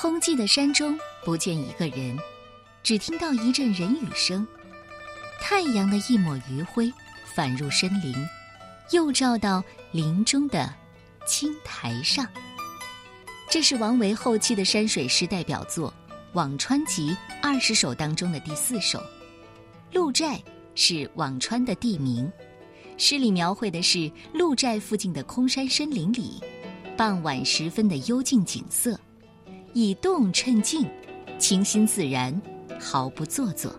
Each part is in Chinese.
空寂的山中不见一个人，只听到一阵人语声。太阳的一抹余晖反入深林，又照到林中的。青苔上，这是王维后期的山水诗代表作《辋川集》二十首当中的第四首。鹿寨是辋川的地名，诗里描绘的是鹿寨附近的空山深林里，傍晚时分的幽静景色，以动衬静，清新自然，毫不做作。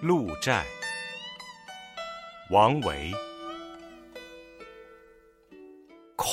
鹿寨，王维。